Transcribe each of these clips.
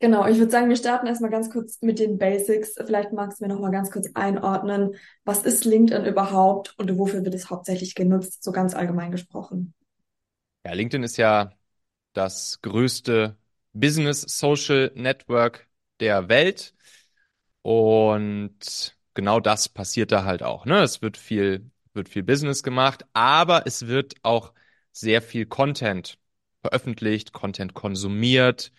Genau, ich würde sagen, wir starten erstmal ganz kurz mit den Basics. Vielleicht magst du mir noch mal ganz kurz einordnen, was ist LinkedIn überhaupt und wofür wird es hauptsächlich genutzt, so ganz allgemein gesprochen. Ja, LinkedIn ist ja das größte Business Social Network der Welt. Und genau das passiert da halt auch. Ne? Es wird viel, wird viel Business gemacht, aber es wird auch sehr viel Content veröffentlicht, Content konsumiert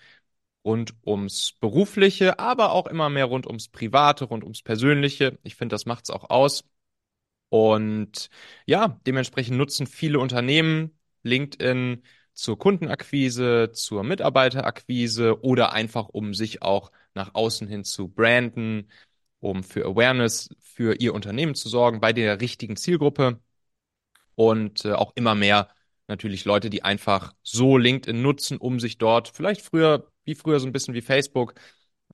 rund ums Berufliche, aber auch immer mehr rund ums Private, rund ums Persönliche. Ich finde, das macht es auch aus. Und ja, dementsprechend nutzen viele Unternehmen LinkedIn zur Kundenakquise, zur Mitarbeiterakquise oder einfach, um sich auch nach außen hin zu branden, um für Awareness für ihr Unternehmen zu sorgen bei der richtigen Zielgruppe und äh, auch immer mehr natürlich Leute, die einfach so LinkedIn nutzen, um sich dort vielleicht früher, wie früher so ein bisschen wie Facebook,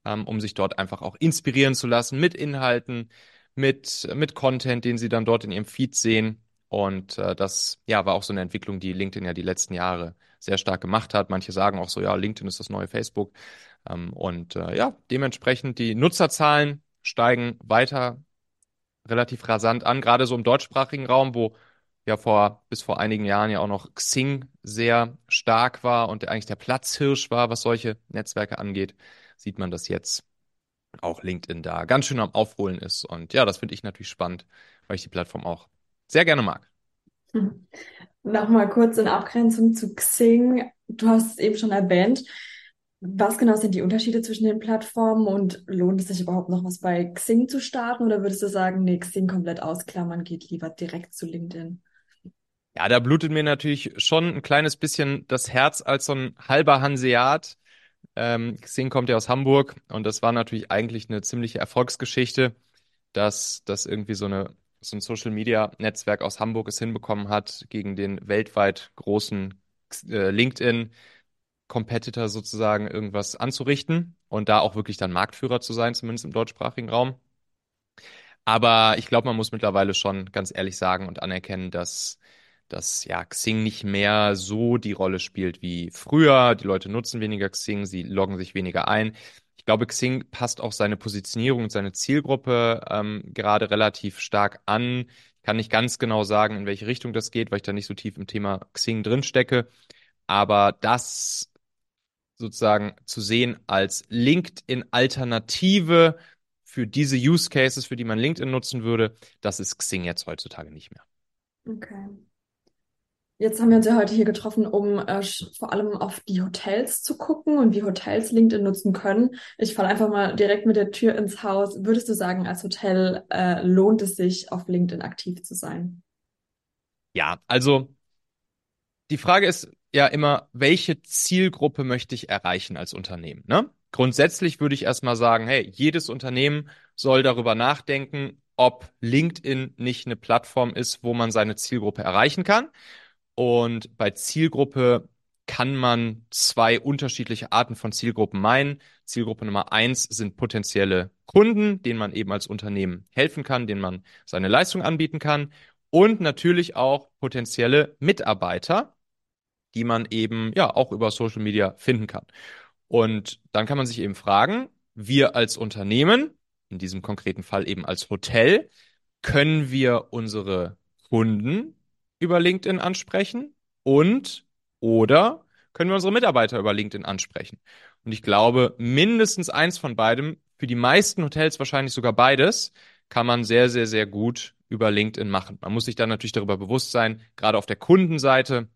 ähm, um sich dort einfach auch inspirieren zu lassen mit Inhalten, mit, mit Content, den sie dann dort in ihrem Feed sehen. Und äh, das ja, war auch so eine Entwicklung, die LinkedIn ja die letzten Jahre sehr stark gemacht hat. Manche sagen auch so, ja, LinkedIn ist das neue Facebook. Ähm, und äh, ja, dementsprechend die Nutzerzahlen steigen weiter relativ rasant an, gerade so im deutschsprachigen Raum, wo ja vor bis vor einigen Jahren ja auch noch Xing sehr stark war und der eigentlich der Platzhirsch war, was solche Netzwerke angeht, sieht man, dass jetzt auch LinkedIn da ganz schön am Aufholen ist. Und ja, das finde ich natürlich spannend, weil ich die Plattform auch sehr gerne mag. Hm. Nochmal kurz in Abgrenzung zu Xing. Du hast es eben schon erwähnt. Was genau sind die Unterschiede zwischen den Plattformen und lohnt es sich überhaupt noch was bei Xing zu starten oder würdest du sagen, nee, Xing komplett ausklammern, geht lieber direkt zu LinkedIn? Ja, da blutet mir natürlich schon ein kleines bisschen das Herz als so ein halber Hanseat. Ähm, Xing kommt ja aus Hamburg und das war natürlich eigentlich eine ziemliche Erfolgsgeschichte, dass das irgendwie so eine so ein Social Media Netzwerk aus Hamburg es hinbekommen hat, gegen den weltweit großen äh, LinkedIn Competitor sozusagen irgendwas anzurichten und da auch wirklich dann Marktführer zu sein, zumindest im deutschsprachigen Raum. Aber ich glaube, man muss mittlerweile schon ganz ehrlich sagen und anerkennen, dass dass ja Xing nicht mehr so die Rolle spielt wie früher. Die Leute nutzen weniger Xing, sie loggen sich weniger ein. Ich glaube, Xing passt auch seine Positionierung und seine Zielgruppe ähm, gerade relativ stark an. Ich kann nicht ganz genau sagen, in welche Richtung das geht, weil ich da nicht so tief im Thema Xing drin stecke. Aber das sozusagen zu sehen als LinkedIn-Alternative für diese Use Cases, für die man LinkedIn nutzen würde, das ist Xing jetzt heutzutage nicht mehr. Okay. Jetzt haben wir uns ja heute hier getroffen, um äh, vor allem auf die Hotels zu gucken und wie Hotels LinkedIn nutzen können. Ich falle einfach mal direkt mit der Tür ins Haus. Würdest du sagen, als Hotel äh, lohnt es sich, auf LinkedIn aktiv zu sein? Ja, also die Frage ist ja immer, welche Zielgruppe möchte ich erreichen als Unternehmen? Ne? Grundsätzlich würde ich erstmal sagen, hey, jedes Unternehmen soll darüber nachdenken, ob LinkedIn nicht eine Plattform ist, wo man seine Zielgruppe erreichen kann. Und bei Zielgruppe kann man zwei unterschiedliche Arten von Zielgruppen meinen. Zielgruppe Nummer eins sind potenzielle Kunden, denen man eben als Unternehmen helfen kann, denen man seine Leistung anbieten kann. Und natürlich auch potenzielle Mitarbeiter, die man eben ja auch über Social Media finden kann. Und dann kann man sich eben fragen, wir als Unternehmen, in diesem konkreten Fall eben als Hotel, können wir unsere Kunden über LinkedIn ansprechen und oder können wir unsere Mitarbeiter über LinkedIn ansprechen. Und ich glaube, mindestens eins von beidem, für die meisten Hotels wahrscheinlich sogar beides, kann man sehr, sehr, sehr gut über LinkedIn machen. Man muss sich dann natürlich darüber bewusst sein, gerade auf der Kundenseite,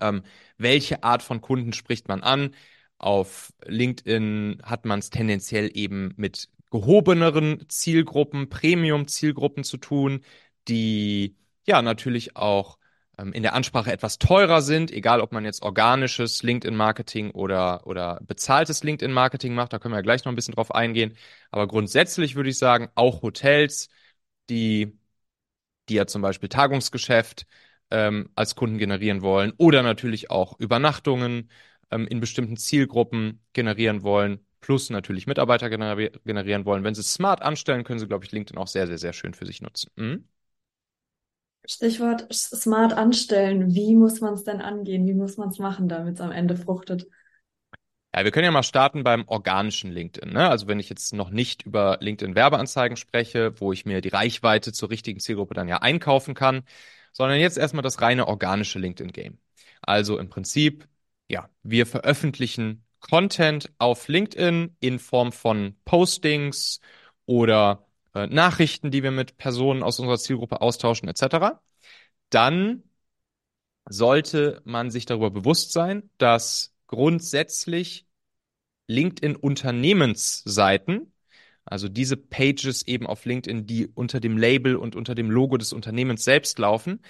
ähm, welche Art von Kunden spricht man an. Auf LinkedIn hat man es tendenziell eben mit gehobeneren Zielgruppen, Premium-Zielgruppen zu tun, die ja natürlich auch ähm, in der Ansprache etwas teurer sind, egal ob man jetzt organisches LinkedIn-Marketing oder, oder bezahltes LinkedIn-Marketing macht, da können wir ja gleich noch ein bisschen drauf eingehen. Aber grundsätzlich würde ich sagen, auch Hotels, die, die ja zum Beispiel Tagungsgeschäft ähm, als Kunden generieren wollen oder natürlich auch Übernachtungen ähm, in bestimmten Zielgruppen generieren wollen, plus natürlich Mitarbeiter generi generieren wollen. Wenn sie es smart anstellen, können sie, glaube ich, LinkedIn auch sehr, sehr, sehr schön für sich nutzen. Mhm. Stichwort smart anstellen. Wie muss man es denn angehen? Wie muss man es machen, damit es am Ende fruchtet? Ja, wir können ja mal starten beim organischen LinkedIn. Ne? Also wenn ich jetzt noch nicht über LinkedIn Werbeanzeigen spreche, wo ich mir die Reichweite zur richtigen Zielgruppe dann ja einkaufen kann, sondern jetzt erstmal das reine organische LinkedIn Game. Also im Prinzip, ja, wir veröffentlichen Content auf LinkedIn in Form von Postings oder äh, Nachrichten, die wir mit Personen aus unserer Zielgruppe austauschen, etc. Dann sollte man sich darüber bewusst sein, dass grundsätzlich LinkedIn Unternehmensseiten, also diese Pages eben auf LinkedIn, die unter dem Label und unter dem Logo des Unternehmens selbst laufen,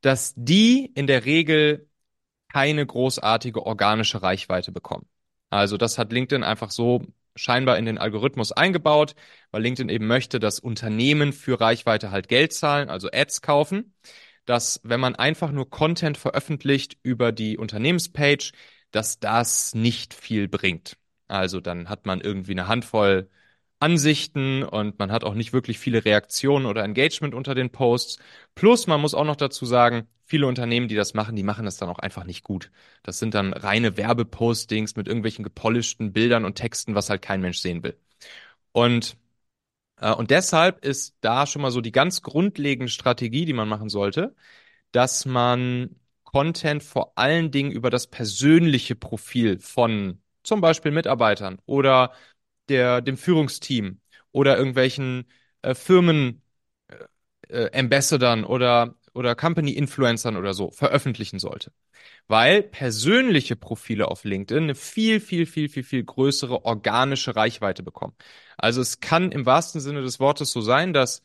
dass die in der Regel keine großartige organische Reichweite bekommen. Also das hat LinkedIn einfach so scheinbar in den Algorithmus eingebaut, weil LinkedIn eben möchte, dass Unternehmen für Reichweite halt Geld zahlen, also Ads kaufen dass wenn man einfach nur Content veröffentlicht über die Unternehmenspage, dass das nicht viel bringt. Also dann hat man irgendwie eine Handvoll Ansichten und man hat auch nicht wirklich viele Reaktionen oder Engagement unter den Posts. Plus, man muss auch noch dazu sagen, viele Unternehmen, die das machen, die machen das dann auch einfach nicht gut. Das sind dann reine Werbepostings mit irgendwelchen gepolischten Bildern und Texten, was halt kein Mensch sehen will. Und äh, und deshalb ist da schon mal so die ganz grundlegende Strategie, die man machen sollte, dass man Content vor allen Dingen über das persönliche Profil von zum Beispiel Mitarbeitern oder der, dem Führungsteam oder irgendwelchen äh, Firmen äh, äh Ambassadern oder, oder Company-Influencern oder so veröffentlichen sollte weil persönliche Profile auf LinkedIn eine viel, viel, viel, viel, viel größere organische Reichweite bekommen. Also es kann im wahrsten Sinne des Wortes so sein, dass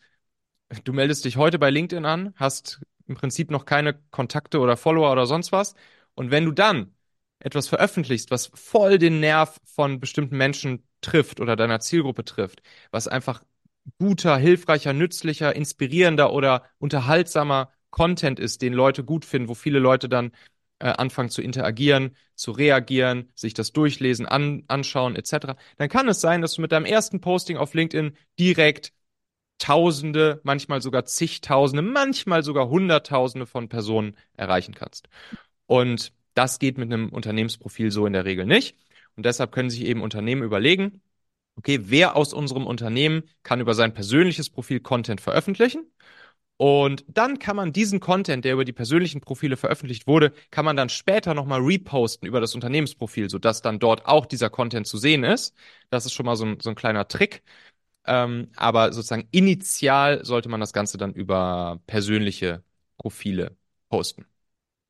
du meldest dich heute bei LinkedIn an, hast im Prinzip noch keine Kontakte oder Follower oder sonst was. Und wenn du dann etwas veröffentlichst, was voll den Nerv von bestimmten Menschen trifft oder deiner Zielgruppe trifft, was einfach guter, hilfreicher, nützlicher, inspirierender oder unterhaltsamer Content ist, den Leute gut finden, wo viele Leute dann äh, anfangen zu interagieren, zu reagieren, sich das durchlesen, an, anschauen etc., dann kann es sein, dass du mit deinem ersten Posting auf LinkedIn direkt Tausende, manchmal sogar zigtausende, manchmal sogar Hunderttausende von Personen erreichen kannst. Und das geht mit einem Unternehmensprofil so in der Regel nicht. Und deshalb können sich eben Unternehmen überlegen, okay, wer aus unserem Unternehmen kann über sein persönliches Profil Content veröffentlichen und dann kann man diesen Content, der über die persönlichen Profile veröffentlicht wurde, kann man dann später nochmal reposten über das Unternehmensprofil, sodass dann dort auch dieser Content zu sehen ist. Das ist schon mal so ein, so ein kleiner Trick. Ähm, aber sozusagen initial sollte man das Ganze dann über persönliche Profile posten.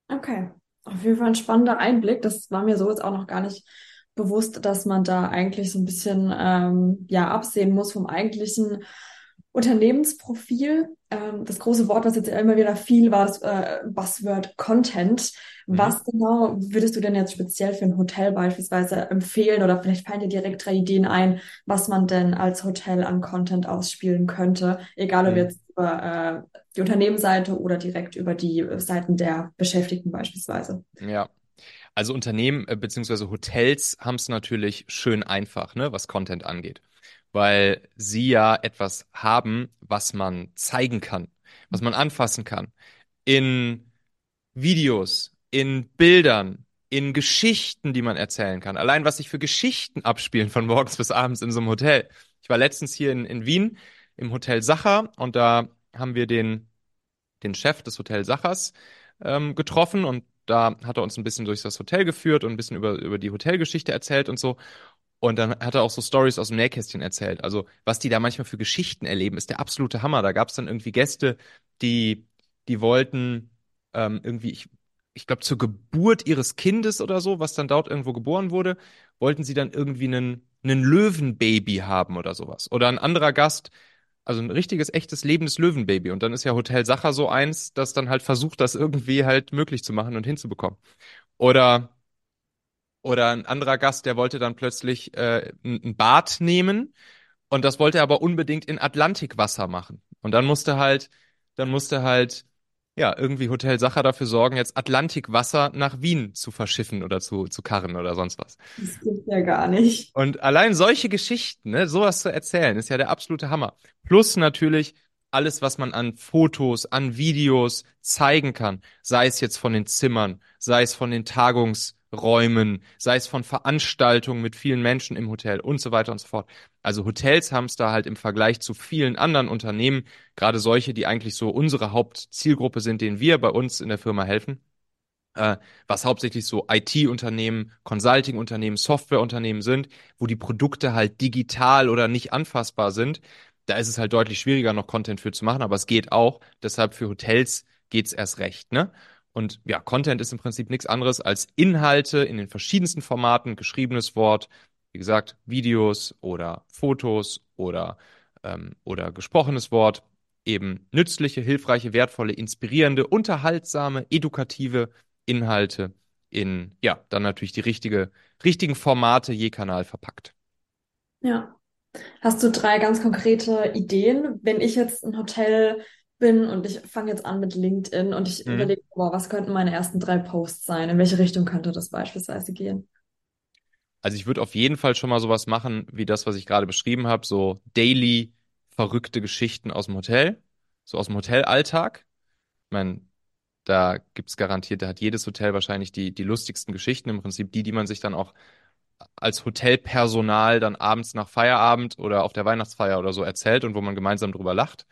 Okay, auf jeden Fall ein spannender Einblick. Das war mir so jetzt auch noch gar nicht bewusst, dass man da eigentlich so ein bisschen ähm, ja absehen muss vom eigentlichen Unternehmensprofil. Ähm, das große Wort, was jetzt immer wieder fiel, war das äh, Buzzword Content. Mhm. Was genau würdest du denn jetzt speziell für ein Hotel beispielsweise empfehlen oder vielleicht fallen dir direkt drei Ideen ein, was man denn als Hotel an Content ausspielen könnte, egal ob mhm. jetzt über äh, die Unternehmensseite oder direkt über die Seiten der Beschäftigten beispielsweise. Ja. Also Unternehmen äh, bzw. Hotels haben es natürlich schön einfach, ne, was Content angeht weil sie ja etwas haben, was man zeigen kann, was man anfassen kann. In Videos, in Bildern, in Geschichten, die man erzählen kann. Allein was sich für Geschichten abspielen von morgens bis abends in so einem Hotel. Ich war letztens hier in, in Wien im Hotel Sacher und da haben wir den, den Chef des Hotel Sachers ähm, getroffen und da hat er uns ein bisschen durch das Hotel geführt und ein bisschen über, über die Hotelgeschichte erzählt und so. Und dann hat er auch so Stories aus dem Nähkästchen erzählt. Also, was die da manchmal für Geschichten erleben, ist der absolute Hammer. Da gab es dann irgendwie Gäste, die, die wollten ähm, irgendwie, ich, ich glaube, zur Geburt ihres Kindes oder so, was dann dort irgendwo geboren wurde, wollten sie dann irgendwie einen, einen Löwenbaby haben oder sowas. Oder ein anderer Gast, also ein richtiges, echtes, lebendes Löwenbaby. Und dann ist ja Hotel Sacher so eins, das dann halt versucht, das irgendwie halt möglich zu machen und hinzubekommen. Oder oder ein anderer Gast, der wollte dann plötzlich äh, ein Bad nehmen und das wollte er aber unbedingt in Atlantikwasser machen. Und dann musste halt, dann musste halt, ja, irgendwie Hotel Sacher dafür sorgen, jetzt Atlantikwasser nach Wien zu verschiffen oder zu, zu karren oder sonst was. Das gibt ja gar nicht. Und allein solche Geschichten, ne, sowas zu erzählen, ist ja der absolute Hammer. Plus natürlich alles, was man an Fotos, an Videos zeigen kann, sei es jetzt von den Zimmern, sei es von den Tagungs Räumen, sei es von Veranstaltungen mit vielen Menschen im Hotel und so weiter und so fort. Also Hotels haben es da halt im Vergleich zu vielen anderen Unternehmen, gerade solche, die eigentlich so unsere Hauptzielgruppe sind, denen wir bei uns in der Firma helfen, äh, was hauptsächlich so IT-Unternehmen, Consulting-Unternehmen, Software-Unternehmen sind, wo die Produkte halt digital oder nicht anfassbar sind. Da ist es halt deutlich schwieriger, noch Content für zu machen, aber es geht auch. Deshalb für Hotels geht's erst recht, ne? Und ja, Content ist im Prinzip nichts anderes als Inhalte in den verschiedensten Formaten, geschriebenes Wort, wie gesagt, Videos oder Fotos oder, ähm, oder gesprochenes Wort, eben nützliche, hilfreiche, wertvolle, inspirierende, unterhaltsame, edukative Inhalte in, ja, dann natürlich die richtige, richtigen Formate je Kanal verpackt. Ja. Hast du drei ganz konkrete Ideen? Wenn ich jetzt ein Hotel bin und ich fange jetzt an mit LinkedIn und ich Mhm. überlege, boah, was könnten meine ersten drei Posts sein? In welche Richtung könnte das beispielsweise gehen? Also ich würde auf jeden Fall schon mal sowas machen, wie das, was ich gerade beschrieben habe, so daily verrückte Geschichten aus dem Hotel, so aus dem Hotelalltag. Ich meine, da gibt's garantiert, da hat jedes Hotel wahrscheinlich die, die lustigsten Geschichten, im Prinzip die, die man sich dann auch als Hotelpersonal dann abends nach Feierabend oder auf der Weihnachtsfeier oder so erzählt und wo man gemeinsam drüber lacht.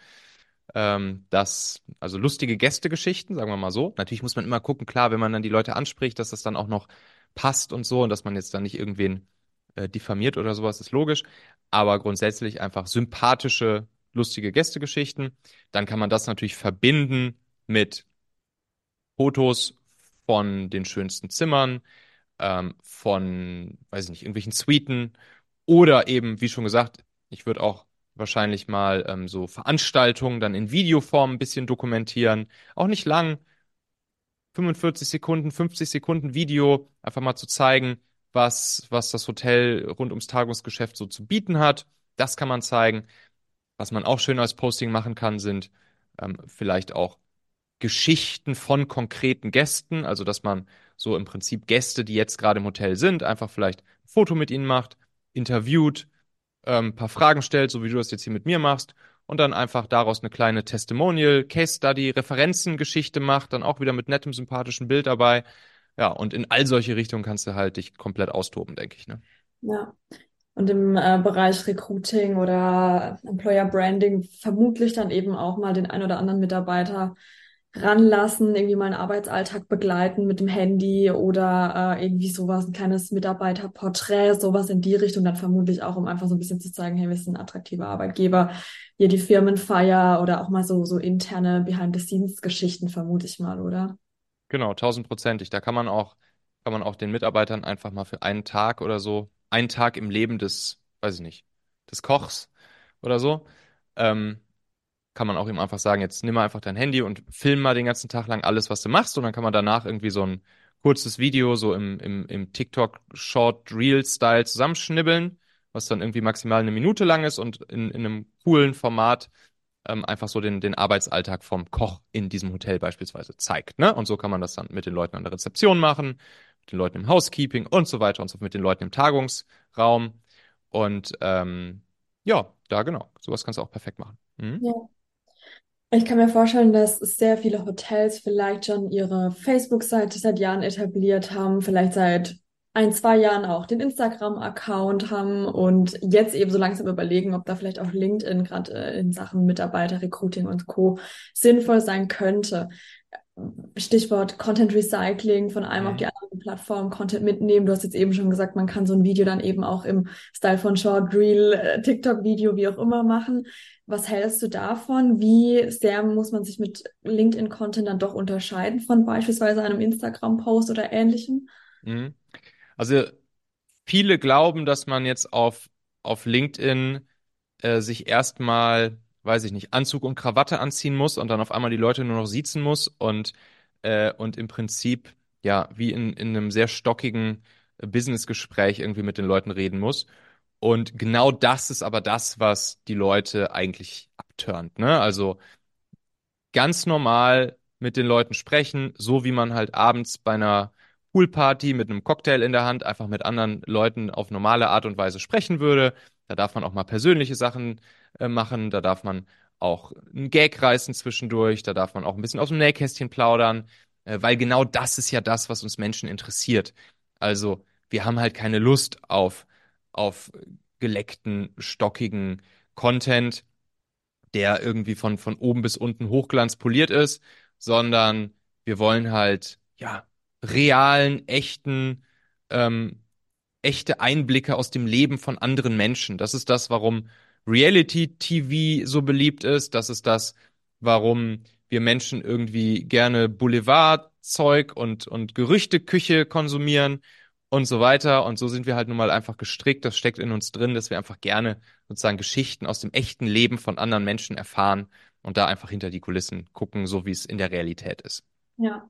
Ähm, das, also lustige Gästegeschichten, sagen wir mal so. Natürlich muss man immer gucken, klar, wenn man dann die Leute anspricht, dass das dann auch noch passt und so und dass man jetzt dann nicht irgendwen äh, diffamiert oder sowas, ist logisch. Aber grundsätzlich einfach sympathische, lustige Gästegeschichten. Dann kann man das natürlich verbinden mit Fotos von den schönsten Zimmern, ähm, von, weiß ich nicht, irgendwelchen Suiten oder eben, wie schon gesagt, ich würde auch wahrscheinlich mal ähm, so Veranstaltungen dann in Videoform ein bisschen dokumentieren. Auch nicht lang, 45 Sekunden, 50 Sekunden Video, einfach mal zu zeigen, was, was das Hotel rund ums Tagungsgeschäft so zu bieten hat. Das kann man zeigen. Was man auch schön als Posting machen kann, sind ähm, vielleicht auch Geschichten von konkreten Gästen, also dass man so im Prinzip Gäste, die jetzt gerade im Hotel sind, einfach vielleicht ein Foto mit ihnen macht, interviewt, ähm, ein paar Fragen stellt, so wie du das jetzt hier mit mir machst, und dann einfach daraus eine kleine Testimonial, Case Study, Referenzengeschichte macht, dann auch wieder mit nettem, sympathischen Bild dabei. Ja, und in all solche Richtungen kannst du halt dich komplett austoben, denke ich, ne? Ja. Und im äh, Bereich Recruiting oder Employer Branding vermutlich dann eben auch mal den ein oder anderen Mitarbeiter ranlassen, irgendwie mal einen Arbeitsalltag begleiten mit dem Handy oder äh, irgendwie sowas, ein kleines Mitarbeiterporträt, sowas in die Richtung, dann vermutlich auch, um einfach so ein bisschen zu zeigen, hey, wir sind ein attraktiver Arbeitgeber, hier die Firmenfeier oder auch mal so, so interne Behind-the-Scenes-Geschichten, vermute ich mal, oder? Genau, tausendprozentig. Da kann man auch, kann man auch den Mitarbeitern einfach mal für einen Tag oder so, einen Tag im Leben des, weiß ich nicht, des Kochs oder so, ähm, kann man auch ihm einfach sagen, jetzt nimm mal einfach dein Handy und film mal den ganzen Tag lang alles, was du machst und dann kann man danach irgendwie so ein kurzes Video so im, im, im TikTok Short Reel Style zusammenschnibbeln, was dann irgendwie maximal eine Minute lang ist und in, in einem coolen Format ähm, einfach so den, den Arbeitsalltag vom Koch in diesem Hotel beispielsweise zeigt, ne? Und so kann man das dann mit den Leuten an der Rezeption machen, mit den Leuten im Housekeeping und so weiter und so mit den Leuten im Tagungsraum und ähm, ja, da genau, sowas kannst du auch perfekt machen. Mhm. Ja. Ich kann mir vorstellen, dass sehr viele Hotels vielleicht schon ihre Facebook-Seite seit Jahren etabliert haben, vielleicht seit ein, zwei Jahren auch den Instagram-Account haben und jetzt eben so langsam überlegen, ob da vielleicht auch LinkedIn gerade äh, in Sachen Mitarbeiter-Recruiting und Co. sinnvoll sein könnte. Stichwort Content Recycling von einem auf die Mhm. andere Plattform, Content mitnehmen. Du hast jetzt eben schon gesagt, man kann so ein Video dann eben auch im Style von Short Reel, äh, TikTok-Video, wie auch immer machen. Was hältst du davon? Wie sehr muss man sich mit LinkedIn-Content dann doch unterscheiden von beispielsweise einem Instagram-Post oder ähnlichem? Mhm. Also viele glauben, dass man jetzt auf, auf LinkedIn äh, sich erstmal, weiß ich nicht, Anzug und Krawatte anziehen muss und dann auf einmal die Leute nur noch siezen muss und, äh, und im Prinzip, ja, wie in, in einem sehr stockigen äh, Businessgespräch irgendwie mit den Leuten reden muss. Und genau das ist aber das, was die Leute eigentlich abturnt, ne? Also ganz normal mit den Leuten sprechen, so wie man halt abends bei einer Poolparty mit einem Cocktail in der Hand einfach mit anderen Leuten auf normale Art und Weise sprechen würde. Da darf man auch mal persönliche Sachen äh, machen, da darf man auch einen Gag reißen zwischendurch, da darf man auch ein bisschen aus dem Nähkästchen plaudern, äh, weil genau das ist ja das, was uns Menschen interessiert. Also wir haben halt keine Lust auf, auf geleckten, stockigen Content, der irgendwie von, von oben bis unten hochglanzpoliert ist, sondern wir wollen halt, ja, realen, echten, ähm, echte Einblicke aus dem Leben von anderen Menschen. Das ist das, warum Reality-TV so beliebt ist. Das ist das, warum wir Menschen irgendwie gerne Boulevardzeug und, und Gerüchteküche konsumieren und so weiter. Und so sind wir halt nun mal einfach gestrickt. Das steckt in uns drin, dass wir einfach gerne sozusagen Geschichten aus dem echten Leben von anderen Menschen erfahren und da einfach hinter die Kulissen gucken, so wie es in der Realität ist. Ja.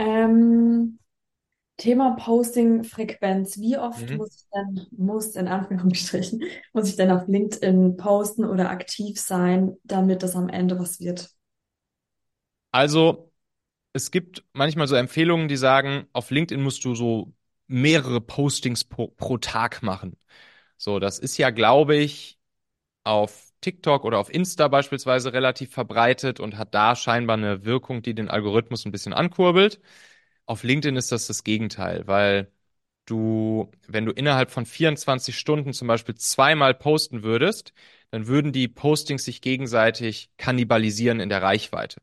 Ähm, Thema Posting-Frequenz. Wie oft Mhm. muss ich denn, muss in Anführungsstrichen, muss ich denn auf LinkedIn posten oder aktiv sein, damit das am Ende was wird? Also, es gibt manchmal so Empfehlungen, die sagen, auf LinkedIn musst du so mehrere Postings pro, pro Tag machen. So, das ist ja, glaube ich, auf TikTok oder auf Insta beispielsweise relativ verbreitet und hat da scheinbar eine Wirkung, die den Algorithmus ein bisschen ankurbelt. Auf LinkedIn ist das das Gegenteil, weil du, wenn du innerhalb von 24 Stunden zum Beispiel zweimal posten würdest, dann würden die Postings sich gegenseitig kannibalisieren in der Reichweite.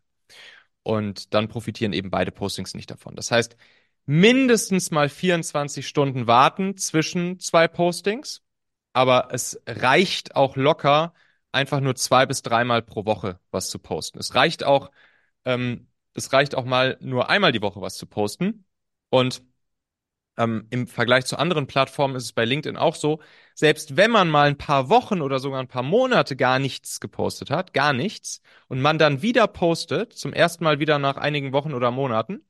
Und dann profitieren eben beide Postings nicht davon. Das heißt, mindestens mal 24 Stunden warten zwischen zwei Postings, aber es reicht auch locker, einfach nur zwei bis dreimal pro Woche was zu posten. Es reicht auch, ähm, es reicht auch mal nur einmal die Woche was zu posten. Und ähm, im Vergleich zu anderen Plattformen ist es bei LinkedIn auch so, selbst wenn man mal ein paar Wochen oder sogar ein paar Monate gar nichts gepostet hat, gar nichts, und man dann wieder postet, zum ersten Mal wieder nach einigen Wochen oder Monaten,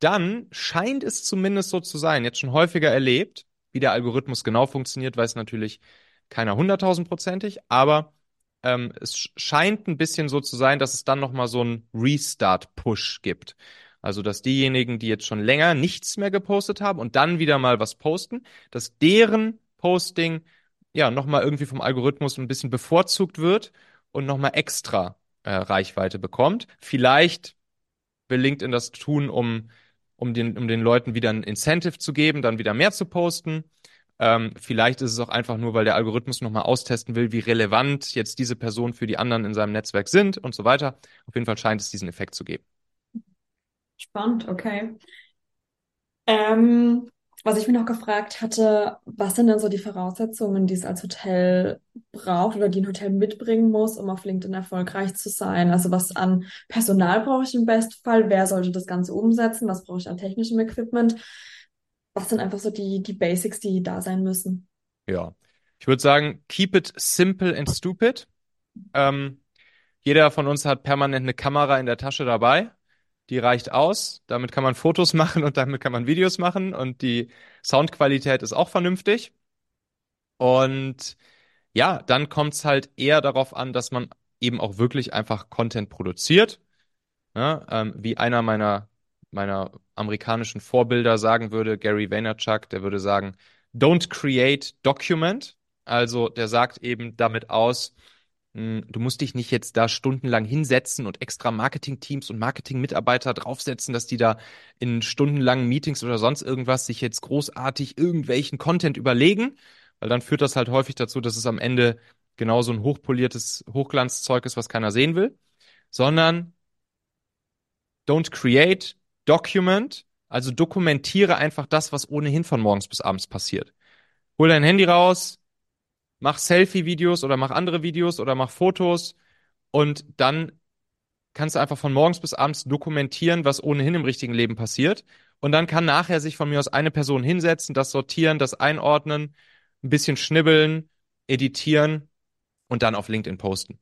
dann scheint es zumindest so zu sein, jetzt schon häufiger erlebt, wie der Algorithmus genau funktioniert, weiß natürlich keiner hunderttausendprozentig, aber ähm, es scheint ein bisschen so zu sein, dass es dann nochmal so einen Restart-Push gibt. Also, dass diejenigen, die jetzt schon länger nichts mehr gepostet haben und dann wieder mal was posten, dass deren Posting ja nochmal irgendwie vom Algorithmus ein bisschen bevorzugt wird und nochmal extra äh, Reichweite bekommt. Vielleicht will LinkedIn das tun, um, um, den, um den Leuten wieder ein Incentive zu geben, dann wieder mehr zu posten. Ähm, vielleicht ist es auch einfach nur, weil der Algorithmus nochmal austesten will, wie relevant jetzt diese Personen für die anderen in seinem Netzwerk sind und so weiter. Auf jeden Fall scheint es diesen Effekt zu geben. Spannend, okay. Ähm, was ich mir noch gefragt hatte, was sind denn so die Voraussetzungen, die es als Hotel braucht oder die ein Hotel mitbringen muss, um auf LinkedIn erfolgreich zu sein? Also was an Personal brauche ich im Bestfall? Wer sollte das Ganze umsetzen? Was brauche ich an technischem Equipment? Was sind einfach so die, die Basics, die da sein müssen? Ja. Ich würde sagen, keep it simple and stupid. Ähm, jeder von uns hat permanent eine Kamera in der Tasche dabei. Die reicht aus. Damit kann man Fotos machen und damit kann man Videos machen. Und die Soundqualität ist auch vernünftig. Und ja, dann kommt es halt eher darauf an, dass man eben auch wirklich einfach Content produziert. Ne? Ähm, wie einer meiner, meiner amerikanischen Vorbilder sagen würde, Gary Vaynerchuk, der würde sagen, don't create, document. Also der sagt eben damit aus, mh, du musst dich nicht jetzt da stundenlang hinsetzen und extra Marketing-Teams und Marketing-Mitarbeiter draufsetzen, dass die da in stundenlangen Meetings oder sonst irgendwas sich jetzt großartig irgendwelchen Content überlegen, weil dann führt das halt häufig dazu, dass es am Ende genauso ein hochpoliertes Hochglanzzeug ist, was keiner sehen will, sondern don't create, document, Also dokumentiere einfach das, was ohnehin von morgens bis abends passiert. Hol dein Handy raus, mach Selfie-Videos oder mach andere Videos oder mach Fotos und dann kannst du einfach von morgens bis abends dokumentieren, was ohnehin im richtigen Leben passiert. Und dann kann nachher sich von mir aus eine Person hinsetzen, das sortieren, das einordnen, ein bisschen schnibbeln, editieren und dann auf LinkedIn posten.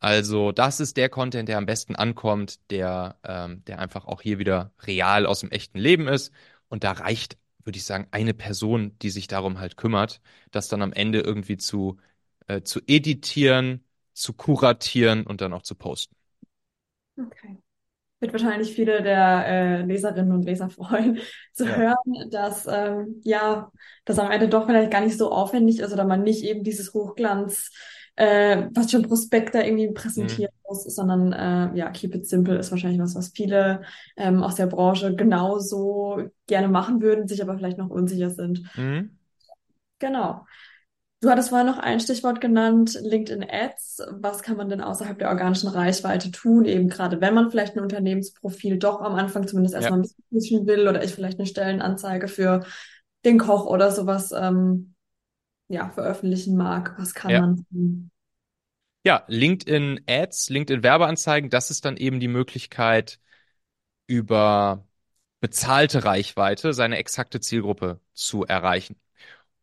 Also das ist der Content, der am besten ankommt, der, ähm, der einfach auch hier wieder real aus dem echten Leben ist. Und da reicht, würde ich sagen, eine Person, die sich darum halt kümmert, das dann am Ende irgendwie zu, äh, zu editieren, zu kuratieren und dann auch zu posten. Okay. Wird wahrscheinlich viele der äh, Leserinnen und Leser freuen, zu Ja. hören, dass ähm, ja, das am Ende doch vielleicht gar nicht so aufwendig ist oder man nicht eben dieses Hochglanz, äh, was schon Prospekt da irgendwie präsentieren Mhm. muss, sondern äh, ja, keep it simple ist wahrscheinlich was, was viele ähm, aus der Branche genauso gerne machen würden, sich aber vielleicht noch unsicher sind. Mhm. Genau. Du hattest vorhin noch ein Stichwort genannt, LinkedIn Ads. Was kann man denn außerhalb der organischen Reichweite tun, eben gerade wenn man vielleicht ein Unternehmensprofil doch am Anfang zumindest Ja. erstmal ein bisschen will oder ich vielleicht eine Stellenanzeige für den Koch oder sowas ähm, ja, veröffentlichen mag. Was kann Ja. man tun? Ja, LinkedIn Ads, LinkedIn Werbeanzeigen, das ist dann eben die Möglichkeit, über bezahlte Reichweite seine exakte Zielgruppe zu erreichen.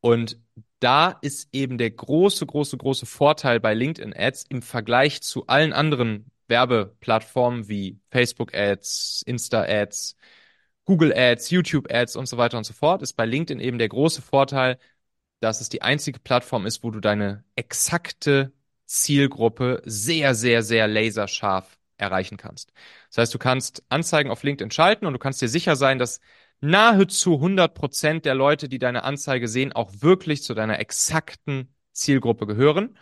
Und da ist eben der große, große, große Vorteil bei LinkedIn Ads im Vergleich zu allen anderen Werbeplattformen wie Facebook Ads, Insta Ads, Google Ads, YouTube Ads und so weiter und so fort, ist bei LinkedIn eben der große Vorteil, dass es die einzige Plattform ist, wo du deine exakte Zielgruppe sehr, sehr, sehr laserscharf erreichen kannst. Das heißt, du kannst Anzeigen auf LinkedIn schalten und du kannst dir sicher sein, dass nahezu 100 Prozent der Leute, die deine Anzeige sehen, auch wirklich zu deiner exakten Zielgruppe gehören.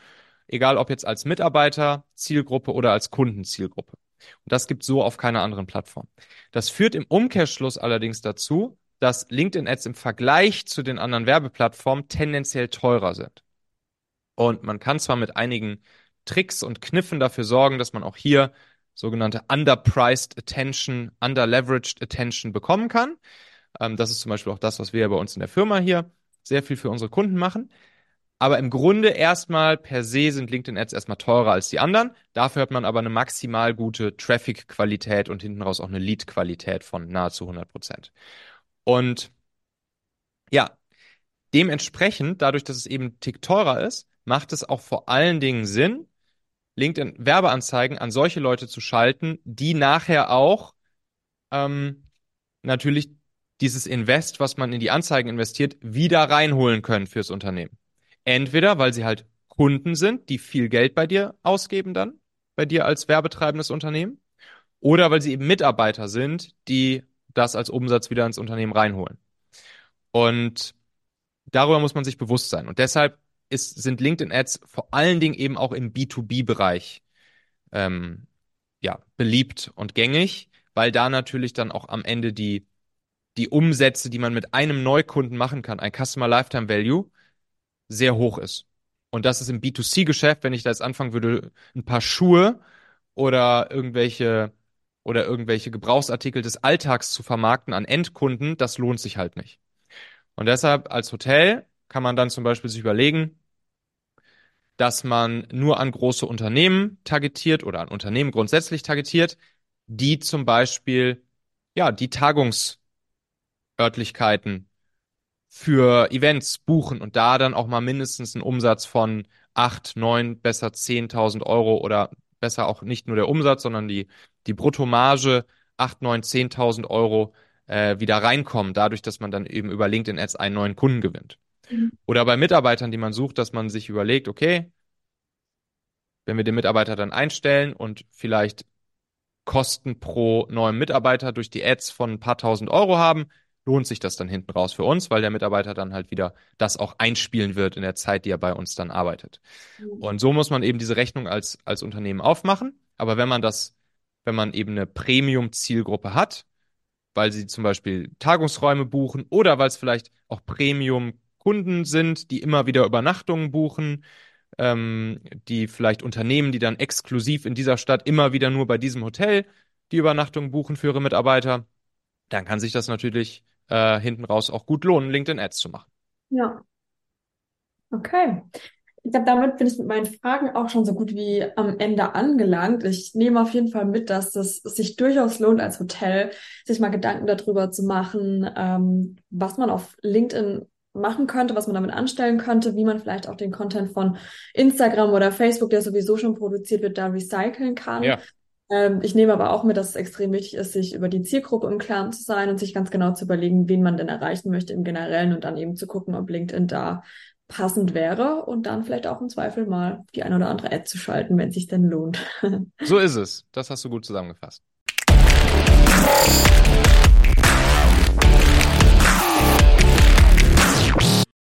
Egal ob jetzt als Mitarbeiter, Zielgruppe oder als Kundenzielgruppe. Und das gibt so auf keiner anderen Plattform. Das führt im Umkehrschluss allerdings dazu, dass LinkedIn-Ads im Vergleich zu den anderen Werbeplattformen tendenziell teurer sind. Und man kann zwar mit einigen Tricks und Kniffen dafür sorgen, dass man auch hier sogenannte underpriced attention, underleveraged attention bekommen kann. Ähm, das ist zum Beispiel auch das, was wir bei uns in der Firma hier sehr viel für unsere Kunden machen. Aber im Grunde erstmal per se sind LinkedIn-Ads erstmal teurer als die anderen. Dafür hat man aber eine maximal gute Traffic-Qualität und hinten raus auch eine Lead-Qualität von nahezu 100 Prozent. Und ja, dementsprechend, dadurch, dass es eben Tick teurer ist, macht es auch vor allen Dingen Sinn, LinkedIn Werbeanzeigen an solche Leute zu schalten, die nachher auch ähm, natürlich dieses Invest, was man in die Anzeigen investiert, wieder reinholen können fürs Unternehmen. Entweder, weil sie halt Kunden sind, die viel Geld bei dir ausgeben dann, bei dir als werbetreibendes Unternehmen, oder weil sie eben Mitarbeiter sind, die das als Umsatz wieder ins Unternehmen reinholen. Und darüber muss man sich bewusst sein. Und deshalb ist, sind LinkedIn-Ads vor allen Dingen eben auch im B2B-Bereich ähm, ja, beliebt und gängig, weil da natürlich dann auch am Ende die, die Umsätze, die man mit einem Neukunden machen kann, ein Customer Lifetime Value, sehr hoch ist. Und das ist im B2C-Geschäft, wenn ich da jetzt anfangen würde, ein paar Schuhe oder irgendwelche oder irgendwelche Gebrauchsartikel des Alltags zu vermarkten an Endkunden, das lohnt sich halt nicht. Und deshalb als Hotel kann man dann zum Beispiel sich überlegen, dass man nur an große Unternehmen targetiert oder an Unternehmen grundsätzlich targetiert, die zum Beispiel ja die Tagungsörtlichkeiten für Events buchen und da dann auch mal mindestens einen Umsatz von acht, neun, besser 10.000 Euro oder besser auch nicht nur der Umsatz, sondern die, die Bruttomarge acht, neun, 10.000 Euro äh, wieder reinkommen, dadurch, dass man dann eben über LinkedIn Ads einen neuen Kunden gewinnt. Mhm. Oder bei Mitarbeitern, die man sucht, dass man sich überlegt, okay, wenn wir den Mitarbeiter dann einstellen und vielleicht Kosten pro neuen Mitarbeiter durch die Ads von ein paar tausend Euro haben, lohnt sich das dann hinten raus für uns, weil der Mitarbeiter dann halt wieder das auch einspielen wird in der Zeit, die er bei uns dann arbeitet. Mhm. Und so muss man eben diese Rechnung als, als Unternehmen aufmachen. Aber wenn man das, wenn man eben eine Premium-Zielgruppe hat, weil sie zum Beispiel Tagungsräume buchen oder weil es vielleicht auch Premium-Kunden sind, die immer wieder Übernachtungen buchen, ähm, die vielleicht Unternehmen, die dann exklusiv in dieser Stadt immer wieder nur bei diesem Hotel die Übernachtung buchen für ihre Mitarbeiter, dann kann sich das natürlich äh, hinten raus auch gut lohnen, LinkedIn Ads zu machen. Ja. Okay. Ich glaube, damit bin ich mit meinen Fragen auch schon so gut wie am Ende angelangt. Ich nehme auf jeden Fall mit, dass es sich durchaus lohnt, als Hotel sich mal Gedanken darüber zu machen, ähm, was man auf LinkedIn machen könnte, was man damit anstellen könnte, wie man vielleicht auch den Content von Instagram oder Facebook, der sowieso schon produziert wird, da recyceln kann. Ja. Ähm, ich nehme aber auch mit, dass es extrem wichtig ist, sich über die Zielgruppe im Klaren zu sein und sich ganz genau zu überlegen, wen man denn erreichen möchte im Generellen und dann eben zu gucken, ob LinkedIn da passend wäre und dann vielleicht auch im Zweifel mal die eine oder andere Ad zu schalten, wenn es sich denn lohnt. So ist es. Das hast du gut zusammengefasst.